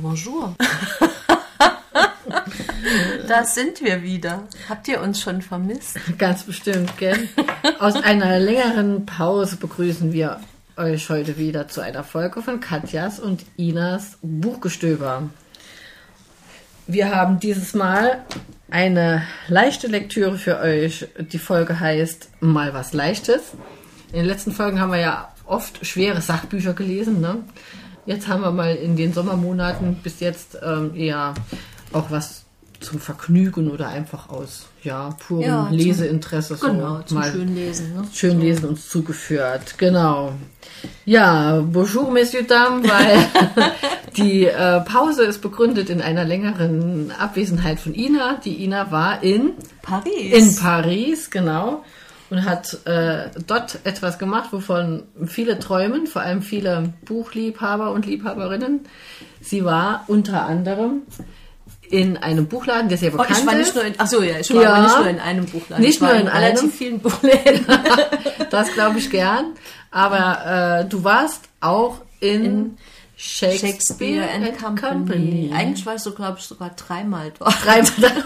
Bonjour. da sind wir wieder. Habt ihr uns schon vermisst? Ganz bestimmt, gell? Aus einer längeren Pause begrüßen wir euch heute wieder zu einer Folge von Katjas und Inas Buchgestöber. Wir haben dieses Mal eine leichte Lektüre für euch. Die Folge heißt Mal was Leichtes. In den letzten Folgen haben wir ja oft schwere Sachbücher gelesen. Ne? Jetzt haben wir mal in den Sommermonaten bis jetzt ähm, eher auch was zum Vergnügen oder einfach aus ja, purem ja, Leseinteresse. Zum, genau, so zum mal Schönlesen. Ne? Schönlesen uns zugeführt, genau. Ja, bonjour, messieurs, dames, weil die äh, Pause ist begründet in einer längeren Abwesenheit von Ina. Die Ina war in Paris. In Paris, genau und hat äh, dort etwas gemacht, wovon viele träumen, vor allem viele Buchliebhaber und Liebhaberinnen. Sie war unter anderem in einem Buchladen, der sehr bekannt oh, ich war nicht Nur in, ach so, ja, ich war ja, nicht nur in einem Buchladen. Nicht nur in, in relativ einem. vielen Buchläden. das glaube ich gern. Aber äh, du warst auch in, in Shakespeare, Shakespeare and, and Company. Company. Eigentlich war ich so, glaube ich, sogar dreimal dort. Dreimal.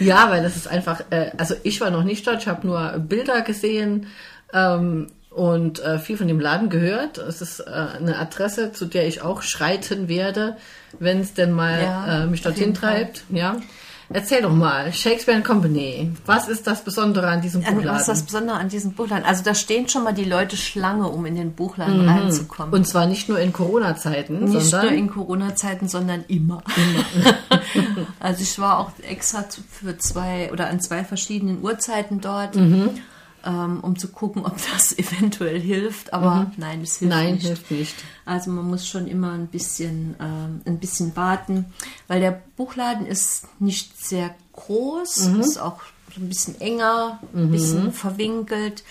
ja, weil das ist einfach, äh, also ich war noch nicht dort, ich habe nur Bilder gesehen ähm, und äh, viel von dem Laden gehört. Es ist äh, eine Adresse, zu der ich auch schreiten werde, wenn es denn mal ja, äh, mich dorthin treibt. Ja. Erzähl doch mal, Shakespeare Company. Was ist das Besondere an diesem Buchladen? Was ist das Besondere an diesem Buchladen? Also da stehen schon mal die Leute Schlange, um in den Buchladen mhm. reinzukommen. Und zwar nicht nur in Corona-Zeiten, Nicht sondern nur in Corona-Zeiten, sondern immer. immer. also ich war auch extra für zwei oder an zwei verschiedenen Uhrzeiten dort. Mhm um zu gucken, ob das eventuell hilft. Aber mhm. nein, es hilft nein, nicht. hilft nicht. Also man muss schon immer ein bisschen, ähm, ein bisschen warten, weil der Buchladen ist nicht sehr groß, mhm. ist auch ein bisschen enger, ein mhm. bisschen verwinkelt.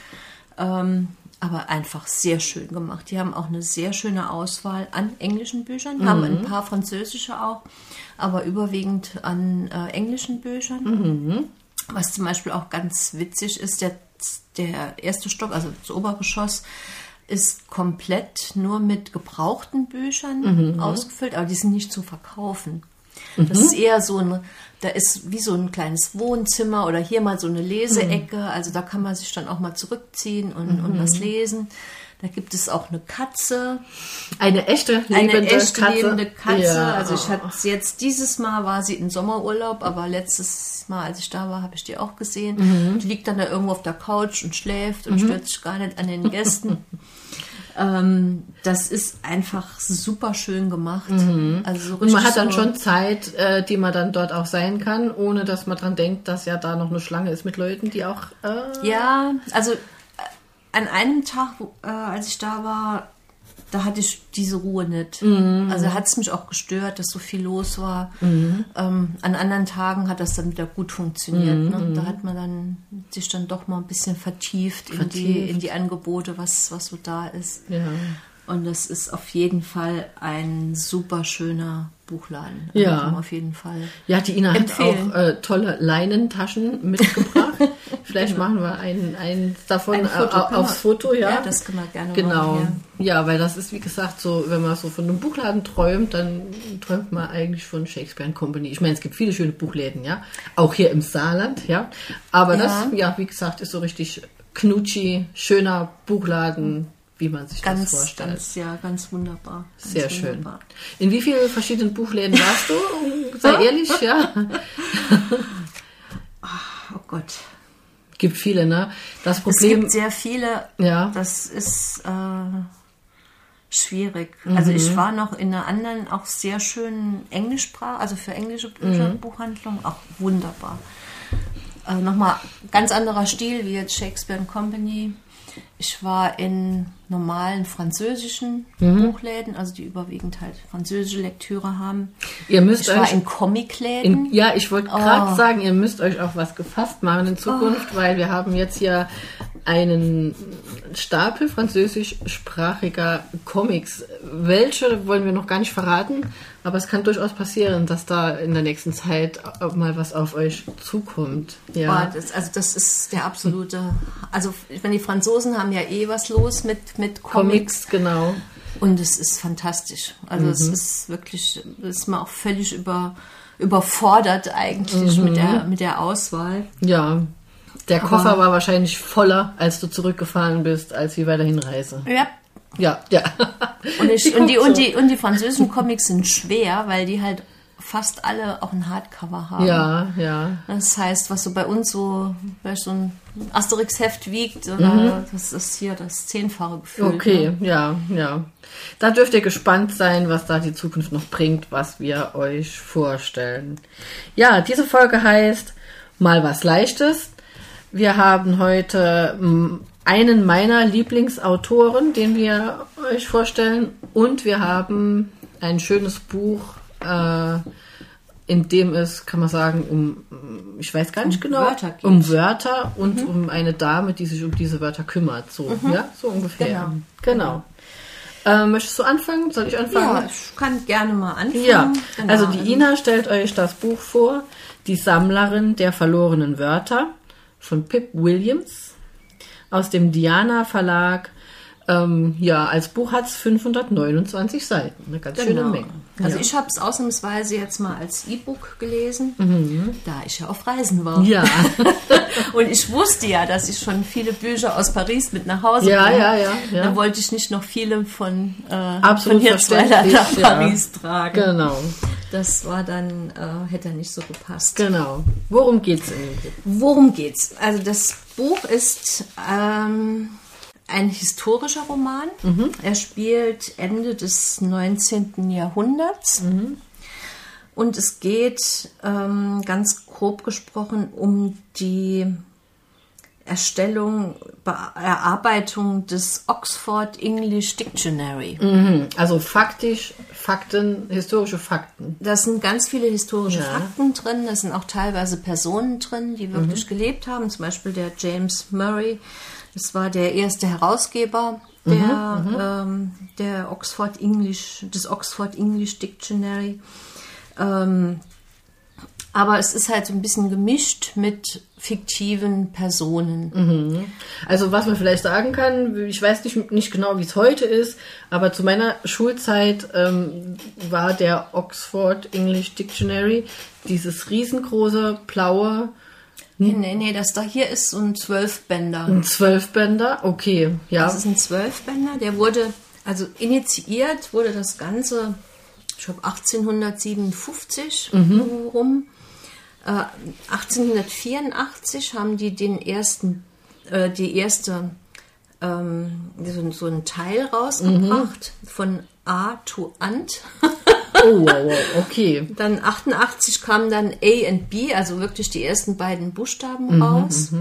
Ähm, aber einfach sehr schön gemacht. Die haben auch eine sehr schöne Auswahl an englischen Büchern, mhm. haben ein paar französische auch, aber überwiegend an äh, englischen Büchern. Mhm. Was zum Beispiel auch ganz witzig ist, der der erste Stock, also das Obergeschoss, ist komplett nur mit gebrauchten Büchern mhm. ausgefüllt, aber die sind nicht zu verkaufen. Mhm. Das ist eher so ein, da ist wie so ein kleines Wohnzimmer oder hier mal so eine Leseecke. Mhm. Also da kann man sich dann auch mal zurückziehen und, und was mhm. lesen. Da gibt es auch eine Katze. Eine echte lebende eine echte Katze. lebende Katze. Ja. Also ich hatte jetzt dieses Mal war sie in Sommerurlaub, aber letztes Mal, als ich da war, habe ich die auch gesehen. Mhm. Die liegt dann da irgendwo auf der Couch und schläft und mhm. stört sich gar nicht an den Gästen. ähm, das ist einfach super schön gemacht. Mhm. Also und man hat dann so schon Zeit, äh, die man dann dort auch sein kann, ohne dass man dran denkt, dass ja da noch eine Schlange ist mit Leuten, die auch. Äh ja, also an einem Tag, äh, als ich da war, da hatte ich diese Ruhe nicht. Mhm. Also hat es mich auch gestört, dass so viel los war. Mhm. Ähm, an anderen Tagen hat das dann wieder gut funktioniert. Mhm. Ne? Da hat man dann sich dann doch mal ein bisschen vertieft, vertieft. In, die, in die Angebote, was, was so da ist. Ja. Und das ist auf jeden Fall ein super schöner Buchladen. Also ja. Auf jeden Fall. Ja, die Ina empfehlen. hat auch äh, tolle Leinentaschen mitgebracht. Vielleicht genau. machen wir einen, einen davon ein Foto, äh, aufs Foto, ja. Ja, das können wir gerne genau. machen. Genau. Ja. ja, weil das ist, wie gesagt, so, wenn man so von einem Buchladen träumt, dann träumt man eigentlich von Shakespeare Company. Ich meine, es gibt viele schöne Buchläden, ja. Auch hier im Saarland, ja. Aber ja. das, ja, wie gesagt, ist so richtig knutschi, schöner Buchladen wie man sich ganz, das vorstellt. Ganz, ja, ganz wunderbar. Ganz Sehr wunderbar. schön. In wie vielen verschiedenen Buchläden warst du? Sei ehrlich, ja. oh Gott. Gibt viele, ne? Das Problem. Es gibt sehr viele. Ja. Das ist äh, schwierig. Mhm. Also ich war noch in einer anderen, auch sehr schönen Englischsprache, also für englische Bücher, mhm. Buchhandlung, auch wunderbar. Äh, Nochmal ganz anderer Stil wie jetzt Shakespeare Company ich war in normalen französischen mhm. Buchläden, also die überwiegend halt französische Lektüre haben. Ihr müsst ich euch war in Comicläden. In, ja, ich wollte gerade oh. sagen, ihr müsst euch auch was gefasst machen in Zukunft, oh. weil wir haben jetzt hier einen Stapel französischsprachiger Comics. Welche wollen wir noch gar nicht verraten, aber es kann durchaus passieren, dass da in der nächsten Zeit mal was auf euch zukommt. Ja. Oh, das, also das ist der absolute. Also ich meine, die Franzosen haben ja eh was los mit mit Comics. Comics genau. Und es ist fantastisch. Also es ist wirklich, ist man auch völlig über, überfordert eigentlich mit, der, mit der Auswahl. Ja. Der Koffer war wahrscheinlich voller, als du zurückgefahren bist, als wir bei der Hinreise. Ja. Ja, ja. Und, ich, Die und, die, guckt und, so. die, und die französischen Comics sind schwer, weil die halt fast alle auch ein Hardcover haben. Ja, ja. Das heißt, was so bei uns so vielleicht so ein Asterix-Heft wiegt, oder das ist hier das Zehnfache gefühlt. Mhm. Okay, Ne? ja, ja. Da dürft ihr gespannt sein, was da die Zukunft noch bringt, was wir euch vorstellen. Ja, diese Folge heißt Mal was Leichtes. Wir haben heute mm, einen meiner Lieblingsautoren, den wir euch vorstellen, und wir haben ein schönes Buch, äh, in dem es, kann man sagen, um, ich weiß gar nicht genau, Wörter um Wörter und um eine Dame, die sich um diese Wörter kümmert. So, ja, so ungefähr. Genau. Äh, möchtest du anfangen? Soll ich anfangen? Ja, ich kann gerne mal anfangen. Ja, Genau. also die Ina stellt euch das Buch vor, Die Sammlerin der verlorenen Wörter von Pip Williams aus dem Diana Verlag. Ähm, ja, als Buch hat es 529 Seiten, eine ganz schöne Genau. Menge. Also ja. ich habe es ausnahmsweise jetzt mal als E-Book gelesen, da ich ja auf Reisen war. Mhm. ja, Und ich wusste ja, dass ich schon viele Bücher aus Paris mit nach Hause ja, bringe. ja, ja, ja. Dann wollte ich nicht noch viele von, äh, Absolut von verständlich, nach ja. Paris tragen. Genau, Das war dann, äh, hätte nicht so gepasst. genau. Worum geht's in dem Buch? Worum geht's? Also das Buch ist ähm, ein historischer Roman. Er spielt Ende des 19. Jahrhunderts. Und es geht ähm, ganz grob gesprochen um die Erstellung, Be Erarbeitung des Oxford English Dictionary. Mhm. Also faktisch, Fakten, historische Fakten. Da sind ganz viele historische Ja. Fakten drin. Da sind auch teilweise Personen drin, die wirklich gelebt haben. Zum Beispiel der James Murray. Das war der erste Herausgeber der, ähm, der Oxford English, des Oxford English Dictionary. Ähm, aber es ist halt so ein bisschen gemischt mit fiktiven Personen. Also was man vielleicht sagen kann, ich weiß nicht, nicht genau, wie es heute ist, aber zu meiner Schulzeit ähm, war der Oxford English Dictionary dieses riesengroße blaue Nee, nee, nee, das da hier ist so ein Zwölfbänder. ein Zwölfbänder. Okay, ja. Das ist ein Zwölfbänder, der wurde, also initiiert wurde das Ganze, ich glaube 1857 rum. Äh, 1884 haben die den ersten, äh, die erste, ähm, so, so einen Teil rausgebracht von A to Ant. Oh, wow, wow, okay. Dann 88 kam dann A und B, also wirklich die ersten beiden Buchstaben raus.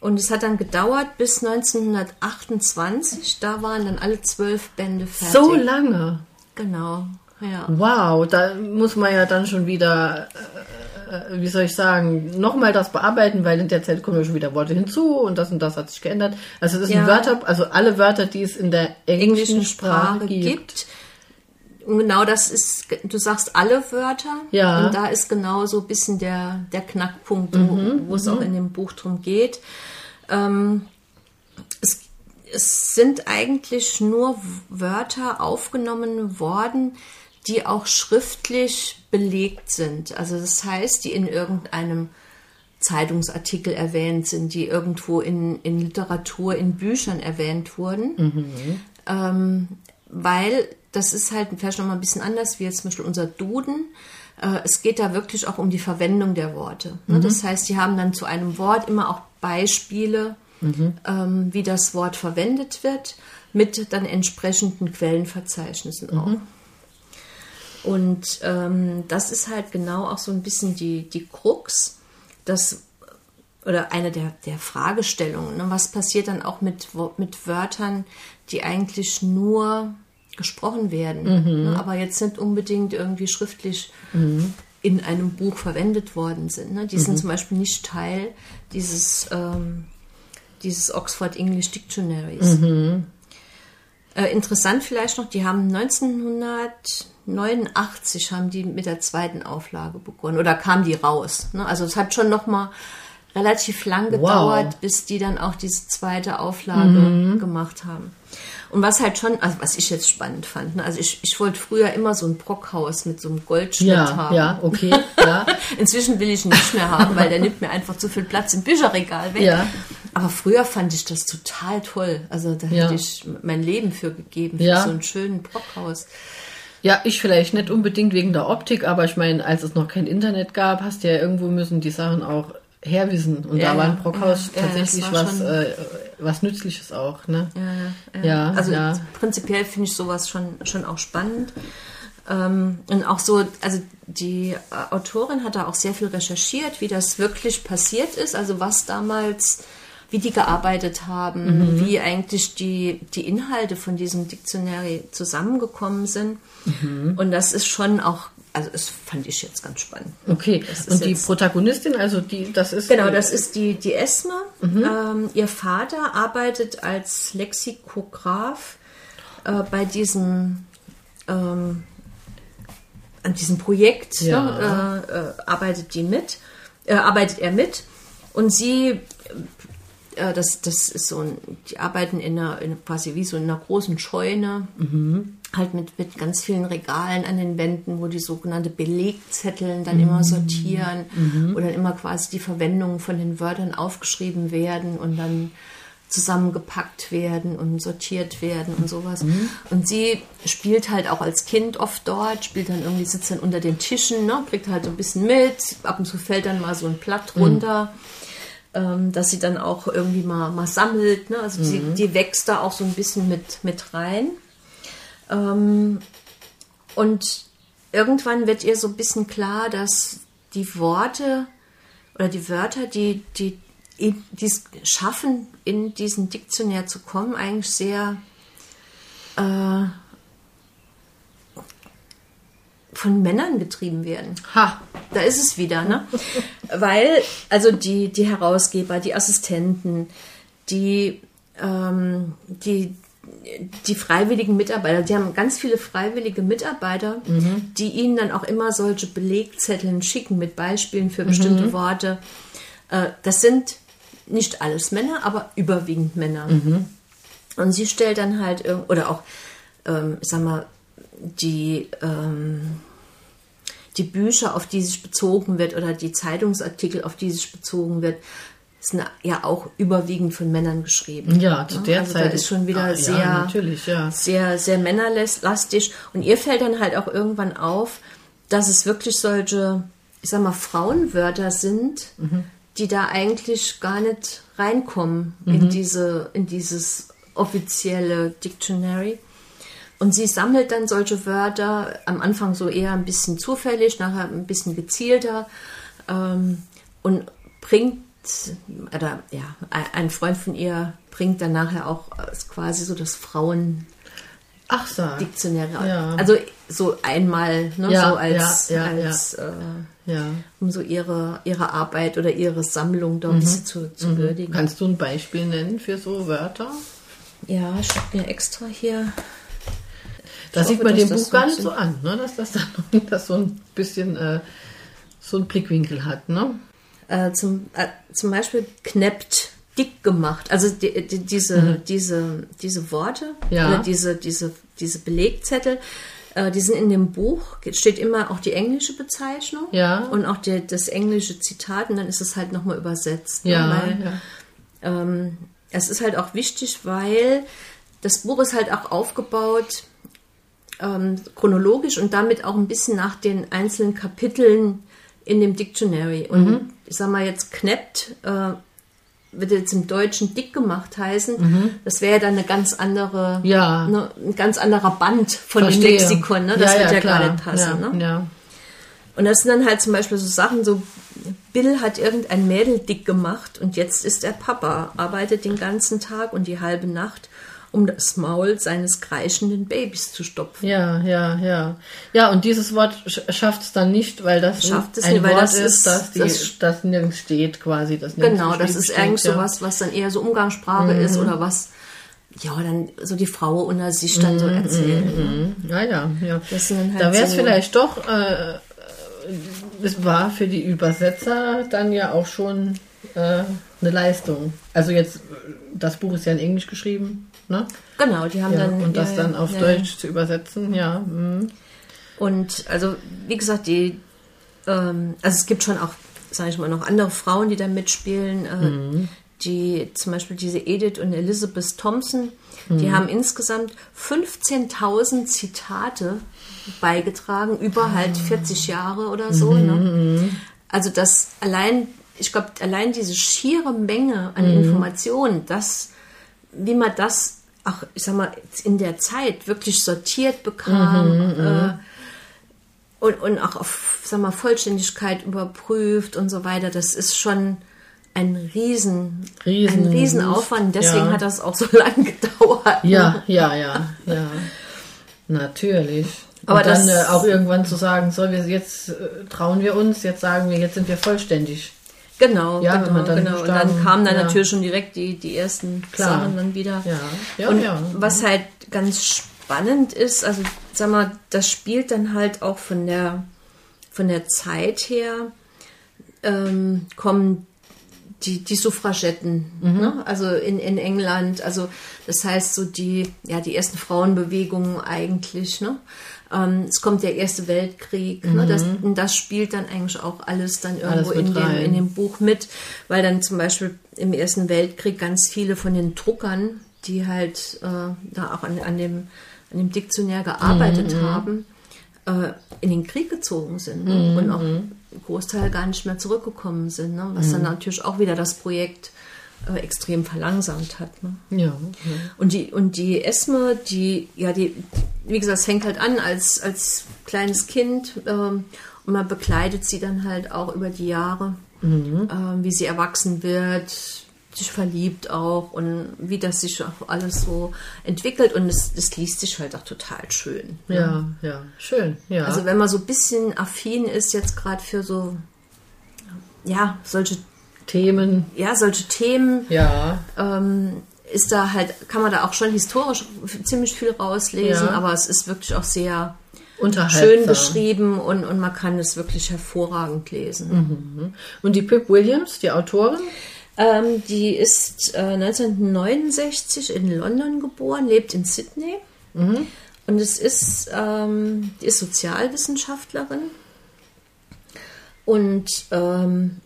Und es hat dann gedauert bis 1928. Da waren dann alle zwölf Bände fertig. So lange. Genau, ja. Wow, da muss man ja dann schon wieder, äh, äh, wie soll ich sagen, nochmal das bearbeiten, weil in der Zeit kommen ja schon wieder Worte hinzu und das und das hat sich geändert. Also es ist Ja. ein Wörter, also alle Wörter, die es in der englischen, Englischen Sprache, Sprache gibt. gibt. Und genau das ist, du sagst alle Wörter. Ja. Und da ist genau so ein bisschen der, der Knackpunkt, Mhm, wo, es auch in dem Buch drum geht. Ähm, es, es sind eigentlich nur Wörter aufgenommen worden, die auch schriftlich belegt sind. Also das heißt, die in irgendeinem Zeitungsartikel erwähnt sind, die irgendwo in, in Literatur, in Büchern erwähnt wurden. Ähm, weil das ist halt vielleicht noch mal ein bisschen anders, wie jetzt zum Beispiel unser Duden. Äh, es geht da wirklich auch um die Verwendung der Worte. Ne? Das heißt, die haben dann zu einem Wort immer auch Beispiele, ähm, wie das Wort verwendet wird, mit dann entsprechenden Quellenverzeichnissen auch. Und ähm, das ist halt genau auch so ein bisschen die, die Krux, das oder eine der, der Fragestellungen. Ne? Was passiert dann auch mit, mit Wörtern, die eigentlich nur gesprochen werden, ne? aber jetzt nicht unbedingt irgendwie schriftlich in einem Buch verwendet worden sind. Ne? Die sind zum Beispiel nicht Teil dieses, ähm, dieses Oxford English Dictionaries. Äh, interessant vielleicht noch, die haben 1989 haben die mit der zweiten Auflage begonnen oder kam die raus. Ne? Also es hat schon noch mal relativ lang Wow. gedauert, bis die dann auch diese zweite Auflage gemacht haben. Und was halt schon, also was ich jetzt spannend fand, ne? also ich, ich wollte früher immer so ein Brockhaus mit so einem Goldschnitt Ja, haben. ja, okay, ja. Inzwischen will ich ihn nicht mehr haben, weil der nimmt mir einfach zu viel Platz im Bücherregal weg. Ja. Aber früher fand ich das total toll. Also da Ja. hätte ich mein Leben für gegeben, für Ja. so einen schönen Brockhaus. Ja, ich vielleicht nicht unbedingt wegen der Optik, aber ich meine, als es noch kein Internet gab, hast du ja irgendwo müssen die Sachen auch herwissen. Und Ja, da war ein Brockhaus tatsächlich war was, äh, was Nützliches auch, ne? Ja, Ja, also ja. prinzipiell finde ich sowas schon, schon auch spannend. Ähm, und auch so, also die äh, Autorin hat da auch sehr viel recherchiert, wie das wirklich passiert ist, also was damals, wie die gearbeitet haben, Mhm. wie eigentlich die, die Inhalte von diesem Dictionary zusammengekommen sind. Mhm. Und das ist schon auch, also das fand ich jetzt ganz spannend. Okay. Und die Protagonistin, also die, das ist. Genau, das ist die, die Esme. Mhm. Ähm, ihr Vater arbeitet als Lexikograph äh, bei diesem ähm, an diesem Projekt Ja. ne, äh, äh, arbeitet die mit, äh, arbeitet er mit und sie äh, das, das ist so ein, die arbeiten in einer, in quasi wie so in einer großen Scheune, halt mit, mit ganz vielen Regalen an den Wänden, wo die sogenannte Belegzetteln dann immer sortieren oder dann immer quasi die Verwendungen von den Wörtern aufgeschrieben werden und dann zusammengepackt werden und sortiert werden und sowas. Und sie spielt halt auch als Kind oft dort, spielt dann irgendwie, sitzt dann unter den Tischen, ne, kriegt halt so ein bisschen mit, ab und zu fällt dann mal so ein Blatt runter ähm, dass sie dann auch irgendwie mal, mal sammelt. Ne? Also die, die wächst da auch so ein bisschen mit, mit rein. Ähm, und irgendwann wird ihr so ein bisschen klar, dass die Worte oder die Wörter, die, die, die es schaffen, in diesen Diktionär zu kommen, eigentlich sehr äh, von Männern getrieben werden. Ha. Da ist es wieder, ne? Weil, also die, die Herausgeber, die Assistenten, die, ähm, die, die freiwilligen Mitarbeiter, die haben ganz viele freiwillige Mitarbeiter, die ihnen dann auch immer solche Belegzetteln schicken mit Beispielen für bestimmte Worte. Äh, das sind nicht alles Männer, aber überwiegend Männer. Und sie stellt dann halt, irg- oder auch, ähm, ich sag mal, die, ähm, die Bücher, auf die sich bezogen wird, oder die Zeitungsartikel, auf die sich bezogen wird, sind ja auch überwiegend von Männern geschrieben. Ja, zu der also Zeit. Da ist schon wieder Ah, ja, sehr, natürlich, ja. sehr, sehr männerlastig. Und ihr fällt dann halt auch irgendwann auf, dass es wirklich solche, ich sag mal, Frauenwörter sind, die da eigentlich gar nicht reinkommen in diese, in dieses offizielle Dictionary. Und sie sammelt dann solche Wörter, am Anfang so eher ein bisschen zufällig, nachher ein bisschen gezielter ähm, und bringt, oder ja, ein- Freund von ihr bringt dann nachher auch äh, quasi so das Frauendiktionär Ach, sag. raus. Ja. Also so einmal, ne, Ja, so als, ja, als Äh, um so ihre, ihre Arbeit oder ihre Sammlung Mhm. da ein bisschen zu, zu würdigen. Kannst du ein Beispiel nennen für so Wörter? Ja, ich habe mir extra hier Das Ich sieht man dass dem Buch gar nicht so an, ne? dass das dann das so ein bisschen äh, so einen Blickwinkel hat. Ne? äh, zum, äh, zum Beispiel kneppt dick gemacht. Also die, die, diese, diese, diese Worte Mhm. Ja. oder diese, diese, diese Belegzettel, äh, die sind in dem Buch, steht immer auch die englische Bezeichnung Ja. und auch die, das englische Zitat und dann ist es halt nochmal übersetzt. ne? Ja, Weil, ja. ähm, es ist halt auch wichtig, weil das Buch ist halt auch aufgebaut ähm, chronologisch und damit auch ein bisschen nach den einzelnen Kapiteln in dem Dictionary. Und Mhm. ich sag mal jetzt kneppt, äh, wird jetzt im Deutschen dick gemacht heißen. Das wäre ja dann eine ganz andere, Mhm. Ja. ne, ein ganz anderer Band von dem Verstehe. Lexikon. Ne? Das wird ja klar. gar nicht passen. Ja, Ne? ja. Und das sind dann halt zum Beispiel so Sachen, so Bill hat irgendein Mädel dick gemacht und jetzt ist er Papa, arbeitet den ganzen Tag und die halbe Nacht, um das Maul seines kreischenden Babys zu stopfen. Ja, ja, ja. Ja, und dieses Wort schafft es dann nicht, weil das Schafft es ein nicht, weil Wort das ist, ist- das, die, das- das, nirgends steht quasi. Das nirgends Genau, das ist eigentlich steht, ja. sowas, was dann eher so Umgangssprache ist Mhm. oder was, ja, dann so die Frau unter sich dann Mhm, so erzählt. ne? Ja, ja, ja. Das sind dann halt da wäre es so- vielleicht doch, äh, es war für die Übersetzer dann ja auch schon äh, eine Leistung. Also jetzt, das Buch ist ja in Englisch geschrieben, ne? Genau, die haben Ja, dann. und das ja, dann auf ja, Deutsch zu übersetzen, ja. mhm. Und also, wie gesagt, die, ähm, also es gibt schon auch, sage ich mal, noch andere Frauen, die da mitspielen. Äh, Mhm. Die zum Beispiel diese Edith und Elizabeth Thompson, Mhm. die haben insgesamt 15.000 Zitate beigetragen, über Ah. halt 40 Jahre oder so. Mhm, Ne? Also das allein, ich glaube, allein diese schiere Menge an Mhm. Informationen, das, wie man das auch, ich sag mal, in der Zeit wirklich sortiert bekam, Mhm, äh, und, und auch auf sag mal, Vollständigkeit überprüft und so weiter, das ist schon ein Riesen, Riesen- ein Riesenaufwand. Deswegen ja. hat das auch so lange gedauert. Ja, ne? ja, ja, ja. Natürlich. Aber und dann das- äh, auch irgendwann zu sagen, so, wir jetzt äh, trauen wir uns, jetzt sagen wir, jetzt sind wir vollständig. Genau, Ja, genau, dann genau. Und dann kamen dann ja. natürlich schon direkt die, die ersten Klar. Sachen dann wieder. Ja, ja, und ja. was halt ganz spannend ist, also sag mal, das spielt dann halt auch von der von der Zeit her ähm, kommen die, die Suffragetten, Mhm. ne? also in, in England, also das heißt so die, ja, die ersten Frauenbewegungen eigentlich, ne? Ähm, es kommt der Erste Weltkrieg, ne? das, und das spielt dann eigentlich auch alles dann irgendwo Mhm. Alles in, dem, rein. in dem Buch mit, weil dann zum Beispiel im Ersten Weltkrieg ganz viele von den Druckern, die halt äh, da auch an, an, dem, an dem Diktionär gearbeitet Mhm, haben, äh, in den Krieg gezogen sind ne? und auch ein Großteil gar nicht mehr zurückgekommen sind, ne? was dann natürlich auch wieder das Projekt extrem verlangsamt hat. Ne? Ja. Und die, und die Esme, die, ja, die, wie gesagt, es fängt halt an als, als kleines Kind ähm, und man begleitet sie dann halt auch über die Jahre, ähm, wie sie erwachsen wird, sich verliebt auch und wie das sich auch alles so entwickelt und es, es liest sich halt auch total schön. ne? ja, ja, schön, ja. Also wenn man so ein bisschen affin ist jetzt gerade für so, ja, solche, Themen, ja, solche Themen, ja, ähm, ist da halt, kann man da auch schon historisch ziemlich viel rauslesen, Ja. aber es ist wirklich auch sehr schön beschrieben und, und man kann es wirklich hervorragend lesen. Und die Pip Williams, die Autorin? Ähm, die ist äh, 1969 in London geboren, lebt in Sydney. Und es ist, ähm, die ist Sozialwissenschaftlerin. Und ähm,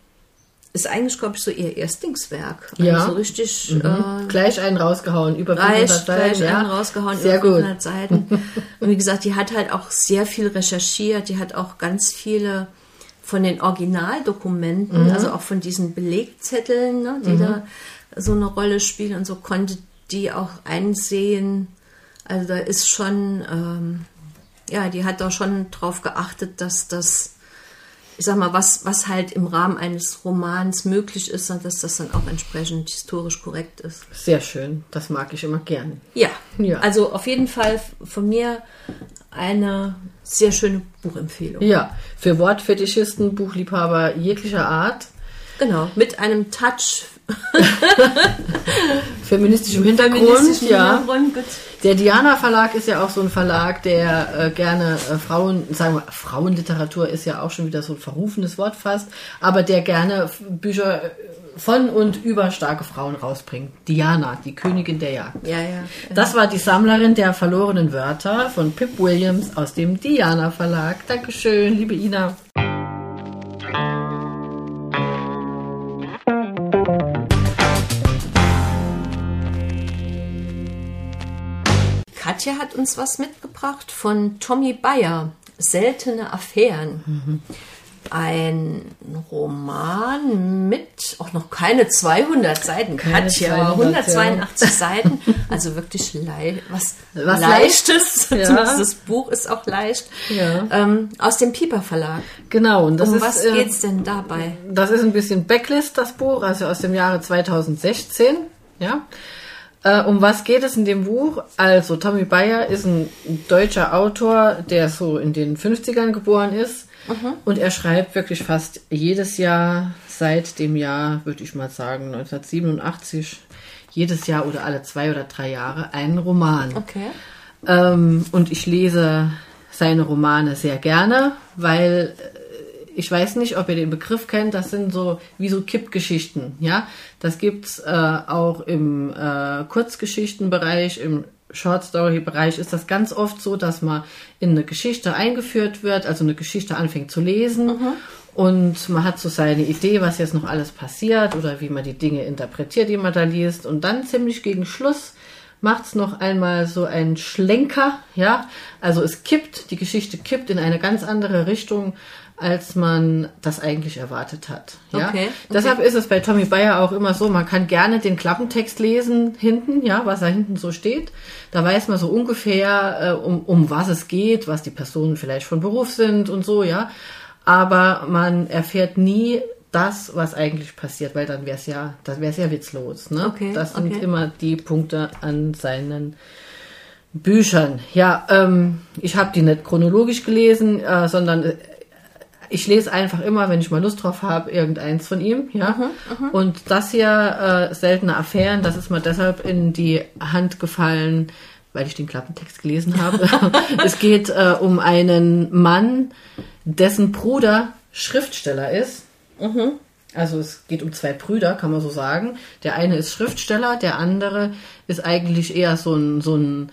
ist eigentlich, glaube ich, so ihr Erstlingswerk. Also Ja. so richtig äh, Gleich einen rausgehauen, über 500 Reich, Seiten. gleich ja. einen rausgehauen, Sehr über gut. 500 Seiten. Und wie gesagt, die hat halt auch sehr viel recherchiert. Die hat auch ganz viele von den Originaldokumenten, Mhm. also auch von diesen Belegzetteln, ne, die da so eine Rolle spielen und so konnte die auch einsehen. Also da ist schon, ähm, ja, die hat da schon drauf geachtet, dass das ich sag mal, was, was halt im Rahmen eines Romans möglich ist, und dass das dann auch entsprechend historisch korrekt ist. Sehr schön, das mag ich immer gern. Ja, Ja. also auf jeden Fall von mir eine sehr schöne Buchempfehlung. Ja, für Wortfetischisten, Buchliebhaber jeglicher Art, Genau, mit einem Touch feministischem Hintergrund. feministischen ja. Hintergrund. Gut. Der Diana Verlag ist ja auch so ein Verlag, der äh, gerne äh, Frauen, sagen wir, Frauenliteratur ist ja auch schon wieder so ein verrufenes Wort fast, aber der gerne Bücher äh, von und über starke Frauen rausbringt. Diana, die Königin der Jagd. Ja, ja. Das war die Sammlerin der verlorenen Wörter von Pip Williams aus dem Diana Verlag. Dankeschön, liebe Ina. Katja hat uns was mitgebracht von Tommy Bayer, Seltene Affären. Ein Roman mit auch noch keine 200 Seiten. Keine Katja, 200, 182 Seiten. Also wirklich lei was, Was Leichtes. leicht. Ja. Zumindest das Buch ist auch leicht. Ja. Ähm, aus dem Pieper Verlag. Genau, und das Um ist was äh, geht's denn dabei? Das ist ein bisschen Backlist, das Buch, also aus dem Jahre 2016. Ja. Äh, um was geht es in dem Buch? Also, Tommy Bayer ist ein deutscher Autor, der so in den 50ern geboren ist. Und er schreibt wirklich fast jedes Jahr seit dem Jahr, würde ich mal sagen, 1987, jedes Jahr oder alle zwei oder drei Jahre einen Roman. Okay. Ähm, und ich lese seine Romane sehr gerne, weil ich weiß nicht, ob ihr den Begriff kennt, das sind so wie so Kippgeschichten, ja. Das gibt's äh, auch im äh, Kurzgeschichtenbereich, im Short Story Bereich ist das ganz oft so, dass man in eine Geschichte eingeführt wird, also eine Geschichte anfängt zu lesen mhm. und man hat so seine Idee, was jetzt noch alles passiert oder wie man die Dinge interpretiert, die man da liest und dann ziemlich gegen Schluss macht's noch einmal so einen Schlenker, ja, also es kippt, die Geschichte kippt in eine ganz andere Richtung als man das eigentlich erwartet hat. Ja? Okay, okay. Deshalb ist es bei Tommy Bayer auch immer so, man kann gerne den Klappentext lesen hinten, ja, was da hinten so steht. Da weiß man so ungefähr, äh, um, um was es geht, was die Personen vielleicht von Beruf sind und so, ja. Aber man erfährt nie das, was eigentlich passiert, weil dann wäre es ja, das wäre es ja witzlos. Ne? Okay, das sind immer die Punkte an seinen Büchern. Ja, ähm, ich habe die nicht chronologisch gelesen, äh, sondern ich lese einfach immer, wenn ich mal Lust drauf habe, irgendeins von ihm, ja. Mhm, mhm, und das hier, äh, seltene Affären, das ist mir deshalb in die Hand gefallen, weil ich den Klappentext gelesen habe. es geht äh, um einen Mann, dessen Bruder Schriftsteller ist. Mhm. Also es geht um zwei Brüder, kann man so sagen. Der eine ist Schriftsteller, der andere ist eigentlich eher so ein, so ein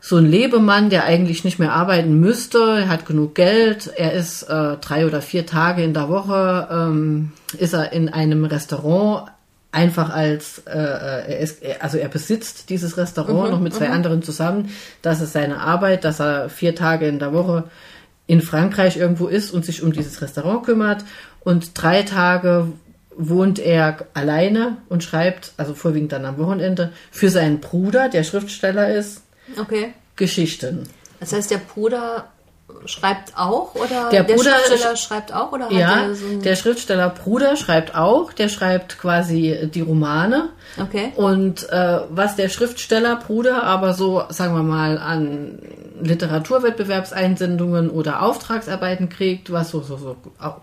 so ein Lebemann, der eigentlich nicht mehr arbeiten müsste. Er hat genug Geld. Er ist äh, drei oder vier Tage in der Woche ähm, ist er in einem Restaurant einfach als äh, er ist also er besitzt dieses Restaurant mhm, noch mit zwei mhm. anderen zusammen. Das ist seine Arbeit, dass er vier Tage in der Woche in Frankreich irgendwo ist und sich um dieses Restaurant kümmert und drei Tage wohnt er alleine und schreibt, also vorwiegend dann am Wochenende, für seinen Bruder, der Schriftsteller ist, Okay. Geschichten. Das heißt, der Bruder schreibt auch oder der, der Bruder Schriftsteller schreibt auch oder ja so der Schriftsteller Bruder schreibt auch der schreibt quasi die Romane okay und äh, was der Schriftsteller Bruder aber so sagen wir mal an Literaturwettbewerbseinsendungen oder Auftragsarbeiten kriegt was so so so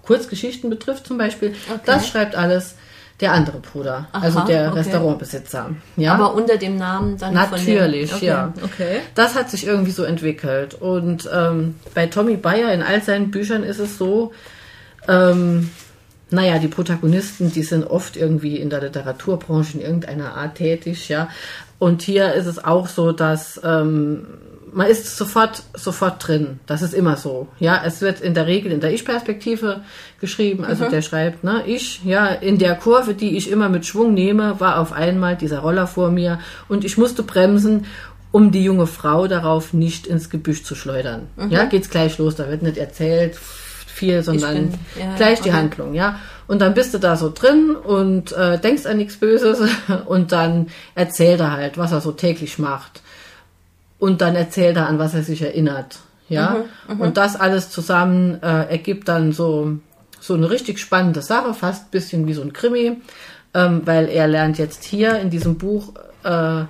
Kurzgeschichten betrifft zum Beispiel okay. das schreibt alles der andere Bruder, Aha, also der okay. Restaurantbesitzer. Ja? Aber unter dem Namen dann Natürlich, von dem... okay. ja. Okay. Das hat sich irgendwie so entwickelt. Und ähm, bei Tommy Bayer in all seinen Büchern ist es so, ähm, naja, die Protagonisten, die sind oft irgendwie in der Literaturbranche in irgendeiner Art tätig, ja. Und hier ist es auch so, dass ähm, man ist sofort, sofort drin. Das ist immer so. Ja, es wird in der Regel in der Ich-Perspektive geschrieben. Also mhm. der schreibt, ne, ich, ja, in der Kurve, die ich immer mit Schwung nehme, war auf einmal dieser Roller vor mir und ich musste bremsen, um die junge Frau darauf nicht ins Gebüsch zu schleudern. Mhm. Ja, geht's gleich los. Da wird nicht erzählt viel, sondern bin, ja, gleich die okay. Handlung, ja. Und dann bist du da so drin und äh, denkst an nichts Böses und dann erzählt er halt, was er so täglich macht und dann erzählt er, an was er sich erinnert. Ja, mhm, mhm, und das alles zusammen äh, ergibt dann so, so eine richtig spannende Sache, fast ein bisschen wie so ein Krimi, ähm, weil er lernt jetzt hier in diesem Buch, äh,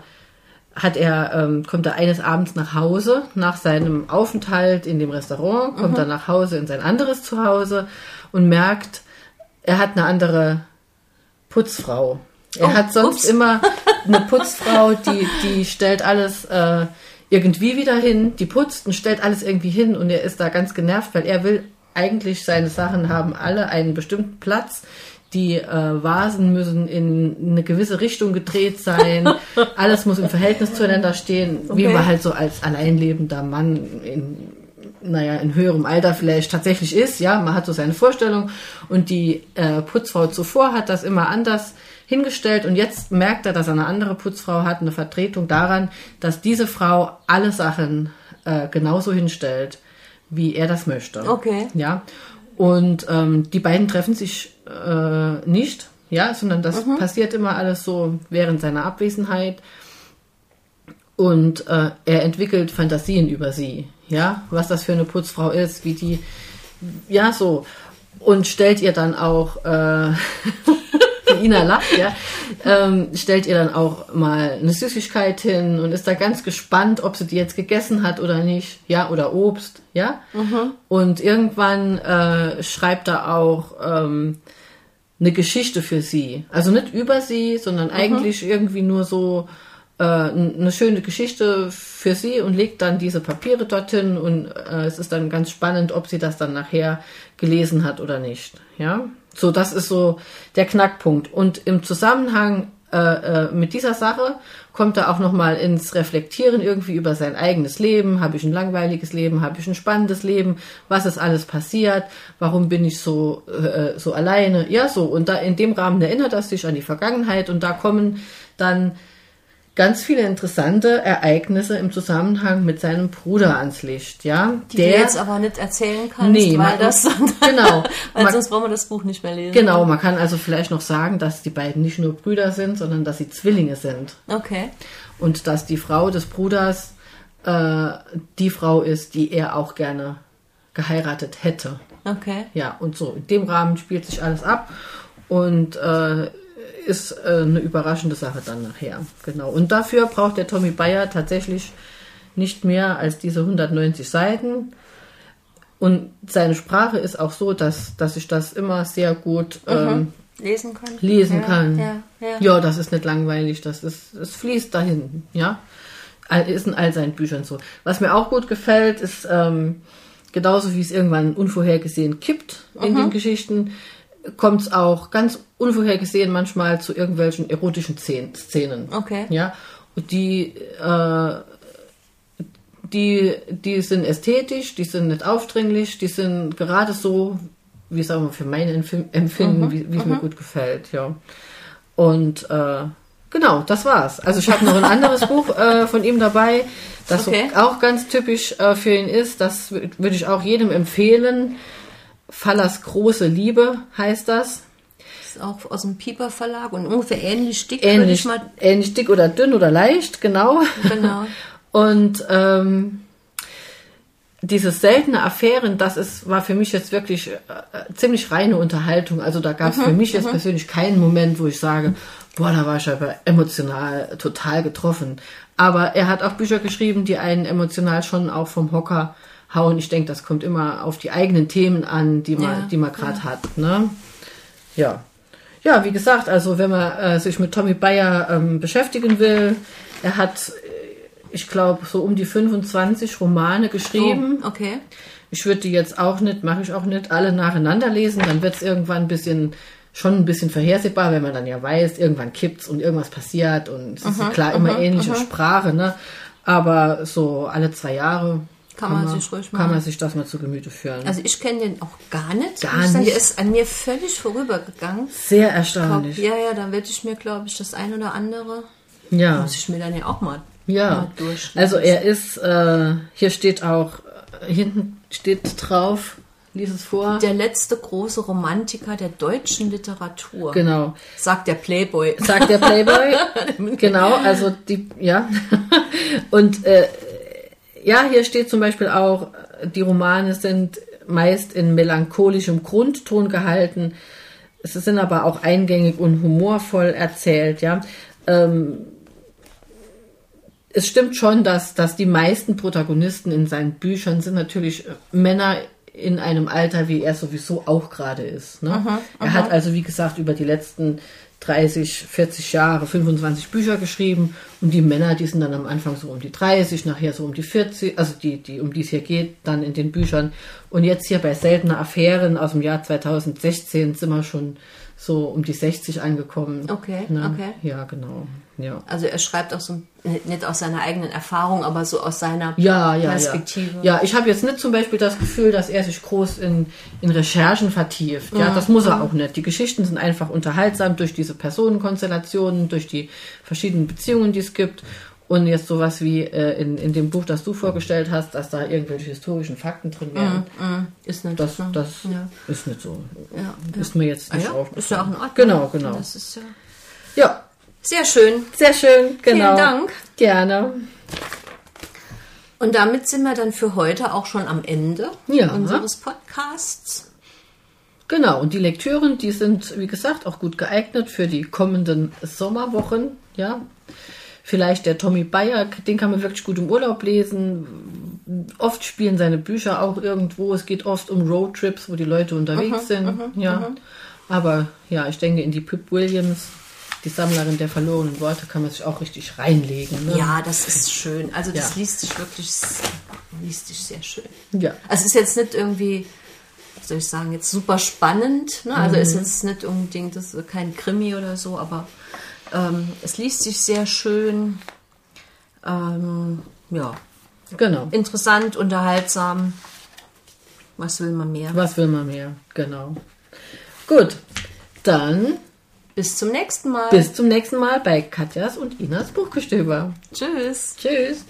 hat er, ähm, kommt er eines Abends nach Hause, nach seinem Aufenthalt in dem Restaurant, kommt mhm. er nach Hause in sein anderes Zuhause und merkt, er hat eine andere Putzfrau. Er oh, hat sonst ups. immer eine Putzfrau, die, die stellt alles äh, irgendwie wieder hin, die putzt und stellt alles irgendwie hin und er ist da ganz genervt, weil er will eigentlich seine Sachen haben alle einen bestimmten Platz. Die äh, Vasen müssen in eine gewisse Richtung gedreht sein. Alles muss im Verhältnis zueinander stehen, okay. wie man halt so als alleinlebender Mann in, naja, in höherem Alter vielleicht tatsächlich ist. Ja, man hat so seine Vorstellung und die äh, Putzfrau zuvor hat das immer anders hingestellt und jetzt merkt er, dass er eine andere Putzfrau hat, eine Vertretung daran, dass diese Frau alle Sachen äh, genauso hinstellt, wie er das möchte. Okay. Ja. Und ähm, die beiden treffen sich äh, nicht, ja, sondern das mhm. passiert immer alles so während seiner Abwesenheit. Und äh, er entwickelt Fantasien über sie, ja, was das für eine Putzfrau ist, wie die, ja, so. Und stellt ihr dann auch äh, Ina lacht, ja, ähm, stellt ihr dann auch mal eine Süßigkeit hin und ist da ganz gespannt, ob sie die jetzt gegessen hat oder nicht, ja, oder Obst, ja. Mhm. Und irgendwann äh, schreibt er auch ähm, eine Geschichte für sie. Also nicht über sie, sondern mhm. eigentlich irgendwie nur so äh, eine schöne Geschichte für sie und legt dann diese Papiere dorthin und äh, es ist dann ganz spannend, ob sie das dann nachher gelesen hat oder nicht. Ja, so das ist so der Knackpunkt. Und im Zusammenhang äh, äh, mit dieser Sache kommt er auch noch mal ins Reflektieren irgendwie über sein eigenes Leben. Habe ich ein langweiliges Leben? Habe ich ein spannendes Leben? Was ist alles passiert? Warum bin ich so äh, so alleine? Ja, so und da in dem Rahmen erinnert er sich an die Vergangenheit und da kommen dann ganz viele interessante Ereignisse im Zusammenhang mit seinem Bruder ans Licht, ja. Die der, du jetzt aber nicht erzählen kannst, nee, weil das genau, weil man, sonst brauchen wir das Buch nicht mehr lesen. Genau, man kann also vielleicht noch sagen, dass die beiden nicht nur Brüder sind, sondern dass sie Zwillinge sind. Okay. Und dass die Frau des Bruders äh, die Frau ist, die er auch gerne geheiratet hätte. Okay. Ja, und so in dem Rahmen spielt sich alles ab und äh, ist äh, eine überraschende Sache dann nachher. Genau. Und dafür braucht der Tommy Bayer tatsächlich nicht mehr als diese 190 Seiten. Und seine Sprache ist auch so, dass, dass ich das immer sehr gut mhm. ähm, lesen kann. Lesen ja, kann. Ja, ja. ja, das ist nicht langweilig, das ist, es fließt dahin, ja. Ist in all seinen Büchern so. Was mir auch gut gefällt, ist ähm, genauso wie es irgendwann unvorhergesehen kippt in mhm. den Geschichten, kommt es auch ganz unvorhergesehen manchmal zu irgendwelchen erotischen Szenen. Okay. Ja, die, äh, die, die sind ästhetisch, die sind nicht aufdringlich, die sind gerade so, wie sagen wir, für mein Empfinden, mhm. wie, wie es mhm. mir gut gefällt, ja. Und äh, genau, das war's. Also ich habe noch ein anderes Buch äh, von ihm dabei, das okay. so auch ganz typisch äh, für ihn ist. Das würde ich auch jedem empfehlen. Fallers große Liebe heißt das. Das ist auch aus dem Pieper Verlag und ungefähr ähnlich dick. Ähnlich, mal... ähnlich dick oder dünn oder leicht, genau. Genau. und ähm, diese seltene Affären, das ist, war für mich jetzt wirklich äh, ziemlich reine Unterhaltung. Also da gab es mhm, für mich jetzt mhm. persönlich keinen Moment, wo ich sage, boah, da war ich aber emotional total getroffen. Aber er hat auch Bücher geschrieben, die einen emotional schon auch vom Hocker hauen. Ich denke, das kommt immer auf die eigenen Themen an, die man, ja, die man gerade ja. hat. Ne? Ja. Ja, wie gesagt, also wenn man äh, sich mit Tommy Bayer ähm, beschäftigen will, er hat, äh, ich glaube, so um die 25 Romane geschrieben. Oh, okay. Ich würde die jetzt auch nicht, mache ich auch nicht, alle nacheinander lesen. Dann wird es irgendwann ein bisschen schon ein bisschen vorhersehbar, wenn man dann ja weiß, irgendwann kippt's und irgendwas passiert und es ist ja klar immer ähnliche Sprache, ne? Aber so alle zwei Jahre kann, man, man sich ruhig. Kann man sich das mal zu Gemüte führen. Also ich kenne den auch gar nicht. Gar nicht. Der ist an mir völlig vorübergegangen. Sehr erstaunlich. Ja, ja, dann werde ich mir, glaube ich, das ein oder andere. Ja. Muss ich mir dann ja auch mal, ja. mal Also er ist, äh, hier steht auch, äh, hinten steht drauf, lies es vor. Der letzte große Romantiker der deutschen Literatur. Genau. Sagt der Playboy. Sagt der Playboy. genau, also die, ja. Und äh, ja, hier steht zum Beispiel auch, die Romane sind meist in melancholischem Grundton gehalten. Es sind aber auch eingängig und humorvoll erzählt, ja. Ähm, es stimmt schon, dass, dass die meisten Protagonisten in seinen Büchern sind natürlich Männer in einem Alter, wie er sowieso auch gerade ist. Ne? Aha, er aha. hat also, wie gesagt, über die letzten 30, 40 Jahre, 25 Bücher geschrieben und die Männer, die sind dann am Anfang so um die 30, nachher so um die 40, also die, die um die es hier geht, dann in den Büchern. Und jetzt hier bei Seltene Affären aus dem Jahr 2016 sind wir schon so um die 60 angekommen. Okay, ne? okay. Ja, genau. Ja. Also er schreibt auch so nicht aus seiner eigenen Erfahrung, aber so aus seiner ja, ja, Perspektive. Ja, ja ich habe jetzt nicht zum Beispiel das Gefühl, dass er sich groß in, in Recherchen vertieft. Ja, mhm. das muss er auch nicht. Die Geschichten sind einfach unterhaltsam durch diese Personenkonstellationen, durch die verschiedenen Beziehungen, die es gibt. Und jetzt sowas wie äh, in, in dem Buch, das du vorgestellt hast, dass da irgendwelche historischen Fakten drin wären. Mm, mm, ist nicht das, das ja. ist nicht so. Ja, ist mir jetzt nicht ah, ja? Ist ja auch in Ordnung. Genau, genau. Das ist ja. Ja. Sehr schön. Sehr schön, genau. Vielen Dank. Gerne. Und damit sind wir dann für heute auch schon am Ende ja. unseres Podcasts. Genau, und die Lektüren, die sind, wie gesagt, auch gut geeignet für die kommenden Sommerwochen. Ja, Vielleicht der Tommy Bayer, den kann man wirklich gut im Urlaub lesen. Oft spielen seine Bücher auch irgendwo. Es geht oft um Roadtrips, wo die Leute unterwegs mhm, sind. Mhm, ja. Mhm. Aber ja, ich denke, in die Pip Williams die Sammlerin der verlorenen Worte kann man sich auch richtig reinlegen. Ne? Ja, das ist schön. Also das Ja. liest sich wirklich, liest sich sehr schön. Ja. Also es ist jetzt nicht irgendwie, wie soll ich sagen, jetzt super spannend. Ne? Also ist jetzt nicht unbedingt das ist kein Krimi oder so, aber ähm, es liest sich sehr schön. Ähm, ja, Genau. interessant, unterhaltsam. Was will man mehr? Was will man mehr? Genau. Gut, dann Bis zum nächsten Mal. bis zum nächsten Mal bei Katjas und Inas Buchgestöber. Tschüss. Tschüss.